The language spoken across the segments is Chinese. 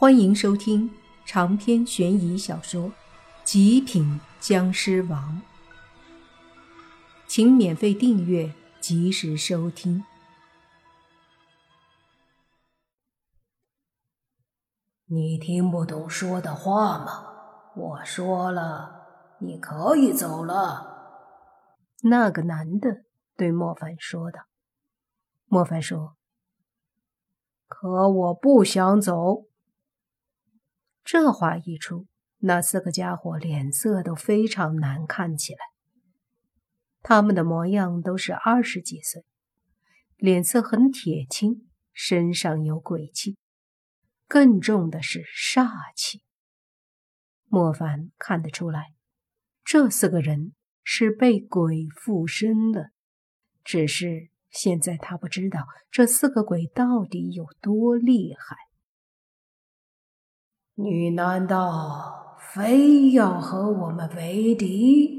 欢迎收听长篇悬疑小说《极品僵尸王》，请免费订阅，及时收听。你听不懂说的话吗？我说了，你可以走了。那个男的对莫凡说道。莫凡说：“可我不想走。”这话一出，那四个家伙脸色都非常难看起来。他们的模样都是二十几岁，脸色很铁青，身上有鬼气，更重的是煞气。莫凡看得出来，这四个人是被鬼附身的，只是现在他不知道这四个鬼到底有多厉害。你难道非要和我们为敌？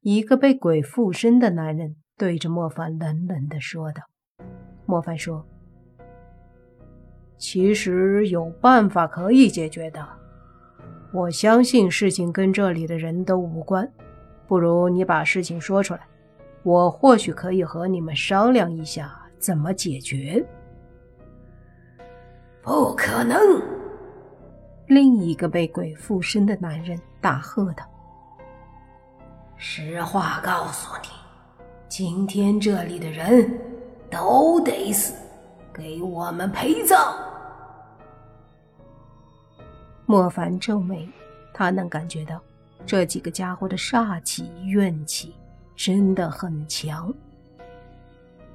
一个被鬼附身的男人对着莫凡冷冷的说道。莫凡说：“其实有办法可以解决的。我相信事情跟这里的人都无关。不如你把事情说出来，我或许可以和你们商量一下怎么解决。”不可能！另一个被鬼附身的男人大喝道：“实话告诉你，今天这里的人都得死，给我们陪葬。”莫凡皱眉，他能感觉到这几个家伙的煞气、怨气真的很强，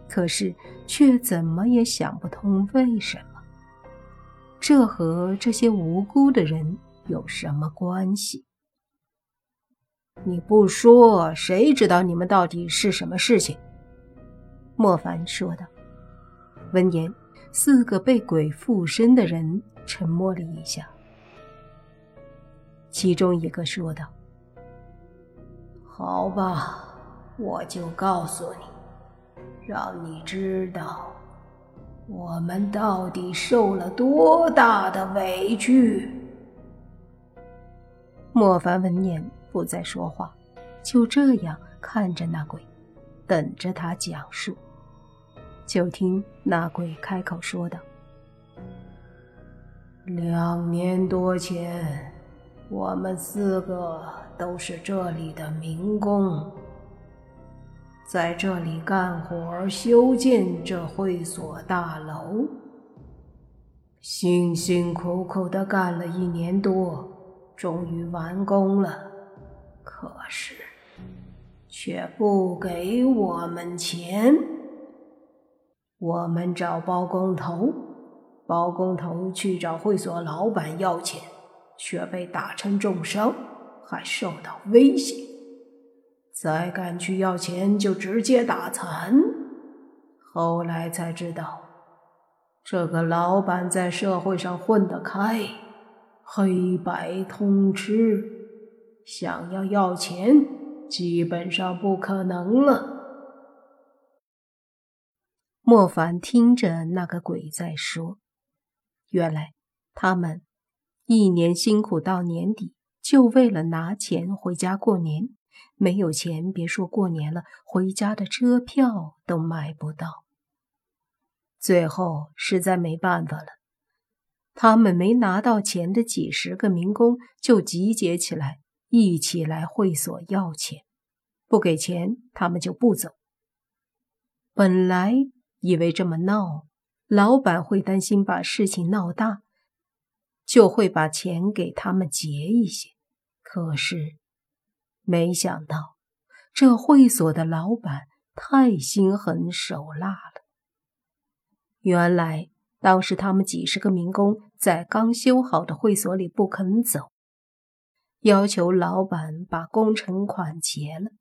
可是却怎么也想不通为什么。这和这些无辜的人有什么关系？你不说，谁知道你们到底是什么事情？莫凡说道。闻言，四个被鬼附身的人沉默了一下。其中一个说道：“好吧，我就告诉你，让你知道。”我们到底受了多大的委屈？莫凡闻言不再说话，就这样看着那鬼，等着他讲述。就听那鬼开口说道：“两年多前，我们四个都是这里的民工。”在这里干活修建这会所大楼，辛辛苦苦的干了一年多，终于完工了。可是，却不给我们钱。我们找包工头，包工头去找会所老板要钱，却被打成重伤，还受到威胁。再敢去要钱，就直接打残。后来才知道，这个老板在社会上混得开，黑白通吃，想要要钱，基本上不可能了。莫凡听着那个鬼在说，原来他们一年辛苦到年底，就为了拿钱回家过年。没有钱，别说过年了，回家的车票都买不到。最后实在没办法了，他们没拿到钱的几十个民工就集结起来，一起来会所要钱。不给钱，他们就不走。本来以为这么闹，老板会担心把事情闹大，就会把钱给他们结一些。可是。没想到，这会所的老板太心狠手辣了。原来，当时他们几十个民工在刚修好的会所里不肯走，要求老板把工程款结了。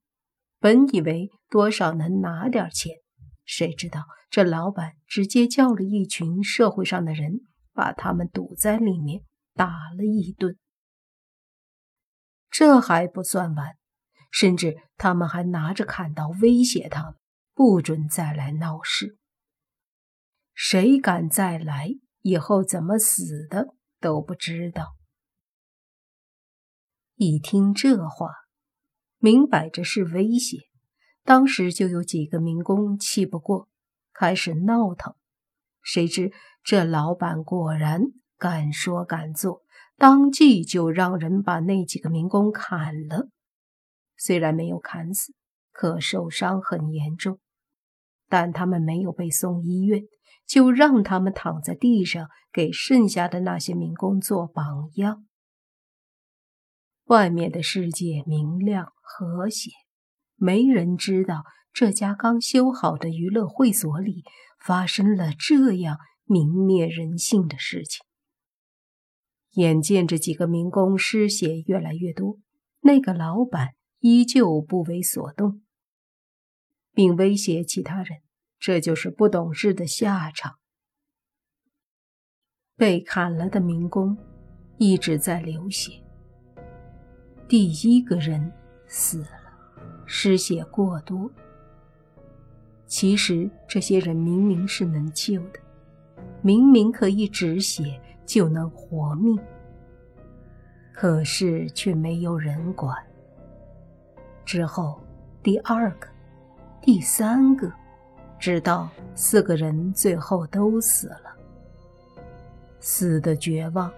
本以为多少能拿点钱，谁知道这老板直接叫了一群社会上的人，把他们堵在里面打了一顿。这还不算完，甚至他们还拿着砍刀威胁他们，不准再来闹事。谁敢再来，以后怎么死的都不知道。一听这话，明摆着是威胁，当时就有几个民工气不过，开始闹腾。谁知这老板果然敢说敢做，当即就让人把那几个民工砍了。虽然没有砍死，可受伤很严重。但他们没有被送医院，就让他们躺在地上，给剩下的那些民工做榜样。外面的世界明亮和谐，没人知道这家刚修好的娱乐会所里发生了这样泯灭人性的事情。眼见着几个民工失血越来越多，那个老板依旧不为所动。并威胁其他人，这就是不懂事的下场。被砍了的民工一直在流血。第一个人死了，失血过多。其实这些人明明是能救的，明明可以止血就能活命，可是却没有人管。之后，第二个。第三个，直到四个人最后都死了，死的绝望，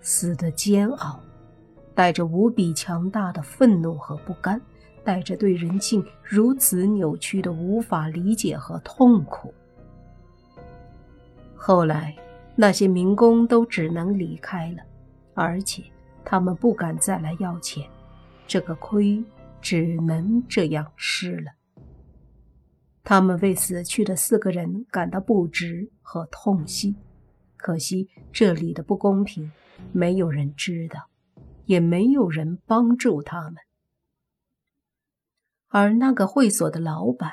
死的煎熬，带着无比强大的愤怒和不甘，带着对人性如此扭曲的无法理解和痛苦。后来，那些民工都只能离开了，而且他们不敢再来要钱，这个亏只能这样吃了。他们为死去的四个人感到不值和痛惜，可惜这里的不公平，没有人知道，也没有人帮助他们。而那个会所的老板，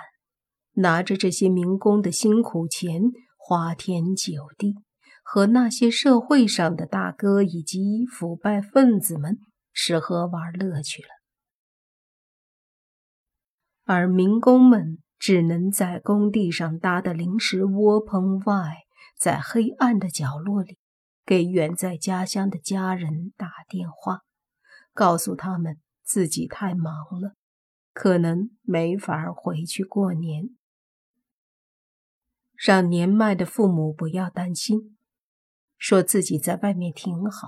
拿着这些民工的辛苦钱，花天酒地，和那些社会上的大哥以及腐败分子们吃喝玩乐去了，而民工们。只能在工地上搭的临时窝棚外，在黑暗的角落里，给远在家乡的家人打电话，告诉他们自己太忙了，可能没法回去过年，让年迈的父母不要担心，说自己在外面挺好，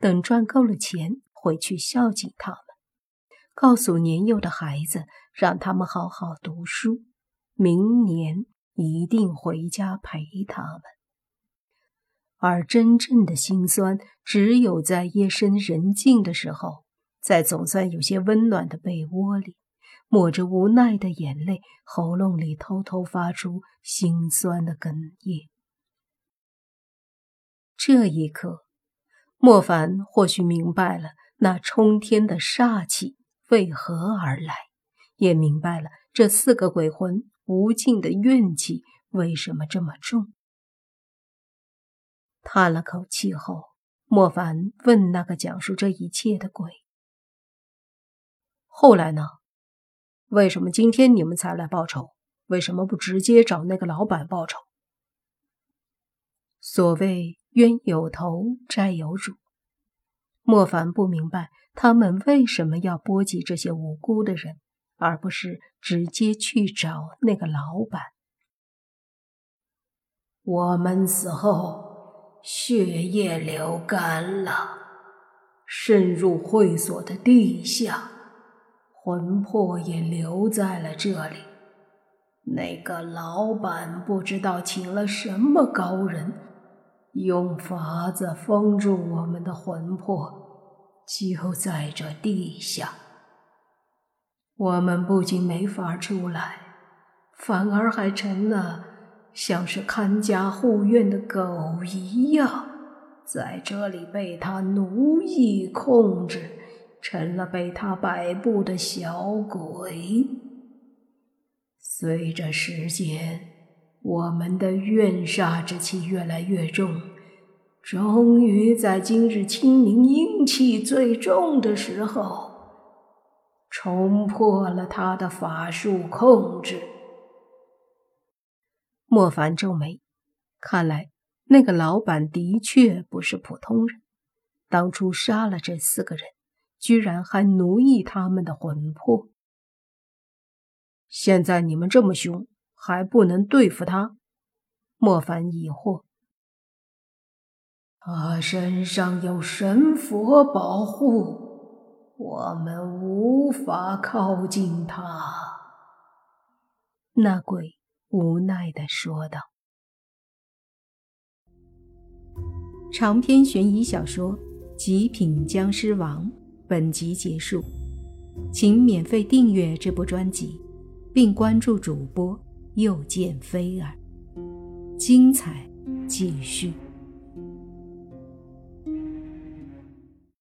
等赚够了钱回去孝敬他们。告诉年幼的孩子，让他们好好读书，明年一定回家陪他们。而真正的心酸，只有在夜深人静的时候，在总算有些温暖的被窝里，抹着无奈的眼泪，喉咙里偷偷发出心酸的哽咽。这一刻，莫凡或许明白了那冲天的煞气。为何而来？也明白了这四个鬼魂无尽的怨气为什么这么重。叹了口气后，莫凡问那个讲述这一切的鬼：“后来呢？为什么今天你们才来报仇？为什么不直接找那个老板报仇？”所谓冤有头，债有主。莫凡不明白。他们为什么要波及这些无辜的人，而不是直接去找那个老板？我们死后，血液流干了，渗入会所的地下，魂魄也留在了这里。那个老板不知道请了什么高人，用法子封住我们的魂魄。就在这地下，我们不仅没法出来，反而还成了像是看家护院的狗一样，在这里被他奴役控制，成了被他摆布的小鬼。随着时间，我们的怨煞之气越来越重。终于在今日清明阴气最重的时候，冲破了他的法术控制。莫凡皱眉，看来那个老板的确不是普通人，当初杀了这四个人，居然还奴役他们的魂魄。现在你们这么凶，还不能对付他？莫凡疑惑。他身上有神佛保护，我们无法靠近他。那鬼无奈的说道。长篇悬疑小说《极品僵尸王》本集结束，请免费订阅这部专辑，并关注主播又见飞儿，精彩继续。